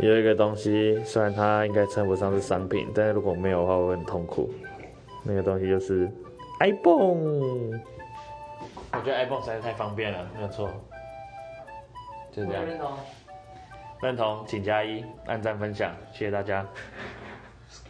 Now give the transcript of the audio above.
有一个东西，虽然它应该称不上是商品，但是如果没有的话，我会很痛苦。那个东西就是 iPhone。我觉得 iPhone 实在是太方便了，没有错。就这样。认同。认同，请加一，按赞分享，谢谢大家。